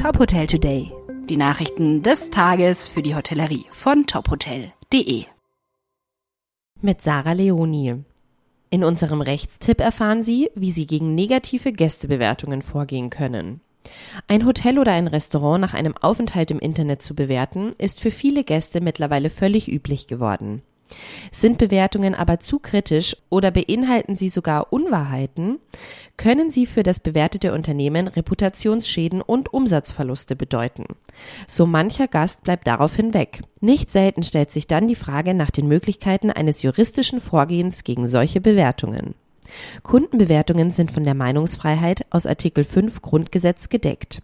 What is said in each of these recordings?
Top Hotel Today. Die Nachrichten des Tages für die Hotellerie von tophotel.de. Mit Sarah Leoni. In unserem Rechtstipp erfahren Sie, wie Sie gegen negative Gästebewertungen vorgehen können. Ein Hotel oder ein Restaurant nach einem Aufenthalt im Internet zu bewerten, ist für viele Gäste mittlerweile völlig üblich geworden. Sind Bewertungen aber zu kritisch oder beinhalten sie sogar Unwahrheiten, können sie für das bewertete Unternehmen Reputationsschäden und Umsatzverluste bedeuten. So mancher Gast bleibt daraufhin weg. Nicht selten stellt sich dann die Frage nach den Möglichkeiten eines juristischen Vorgehens gegen solche Bewertungen. Kundenbewertungen sind von der Meinungsfreiheit aus Artikel 5 Grundgesetz gedeckt.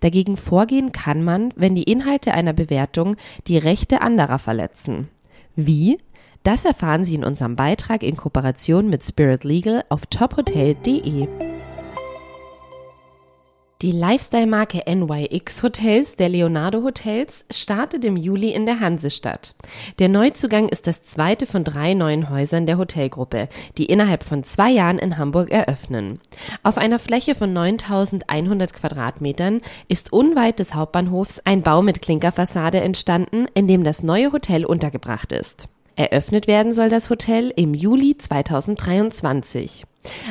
Dagegen vorgehen kann man, wenn die Inhalte einer Bewertung die Rechte anderer verletzen. Wie? Das erfahren Sie in unserem Beitrag in Kooperation mit Spirit Legal auf tophotel.de. Die Lifestyle-Marke NYX Hotels der Leonardo Hotels startet im Juli in der Hansestadt. Der Neuzugang ist das zweite von drei neuen Häusern der Hotelgruppe, die innerhalb von zwei Jahren in Hamburg eröffnen. Auf einer Fläche von 9100 Quadratmetern ist unweit des Hauptbahnhofs ein Bau mit Klinkerfassade entstanden, in dem das neue Hotel untergebracht ist. Eröffnet werden soll das Hotel im Juli 2023.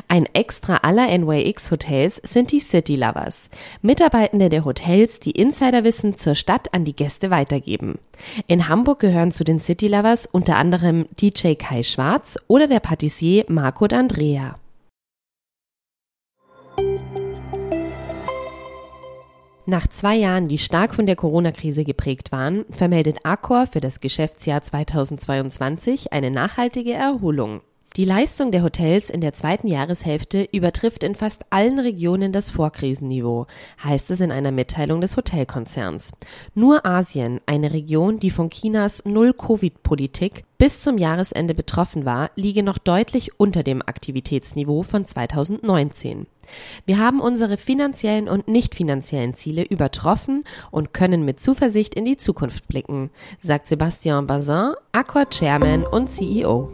Ein Extra aller NYX Hotels sind die City Lovers, Mitarbeitende der Hotels, die Insiderwissen zur Stadt an die Gäste weitergeben. In Hamburg gehören zu den City Lovers unter anderem DJ Kai Schwarz oder der Patissier Marco D'Andrea. Nach zwei Jahren, die stark von der Corona-Krise geprägt waren, vermeldet Accor für das Geschäftsjahr 2022 eine nachhaltige Erholung. Die Leistung der Hotels in der zweiten Jahreshälfte übertrifft in fast allen Regionen das Vorkrisenniveau, heißt es in einer Mitteilung des Hotelkonzerns. Nur Asien, eine Region, die von Chinas Null-Covid-Politik bis zum Jahresende betroffen war, liege noch deutlich unter dem Aktivitätsniveau von 2019. Wir haben unsere finanziellen und nicht finanziellen Ziele übertroffen und können mit Zuversicht in die Zukunft blicken, sagt Sebastian Bazin, Accor Chairman und CEO.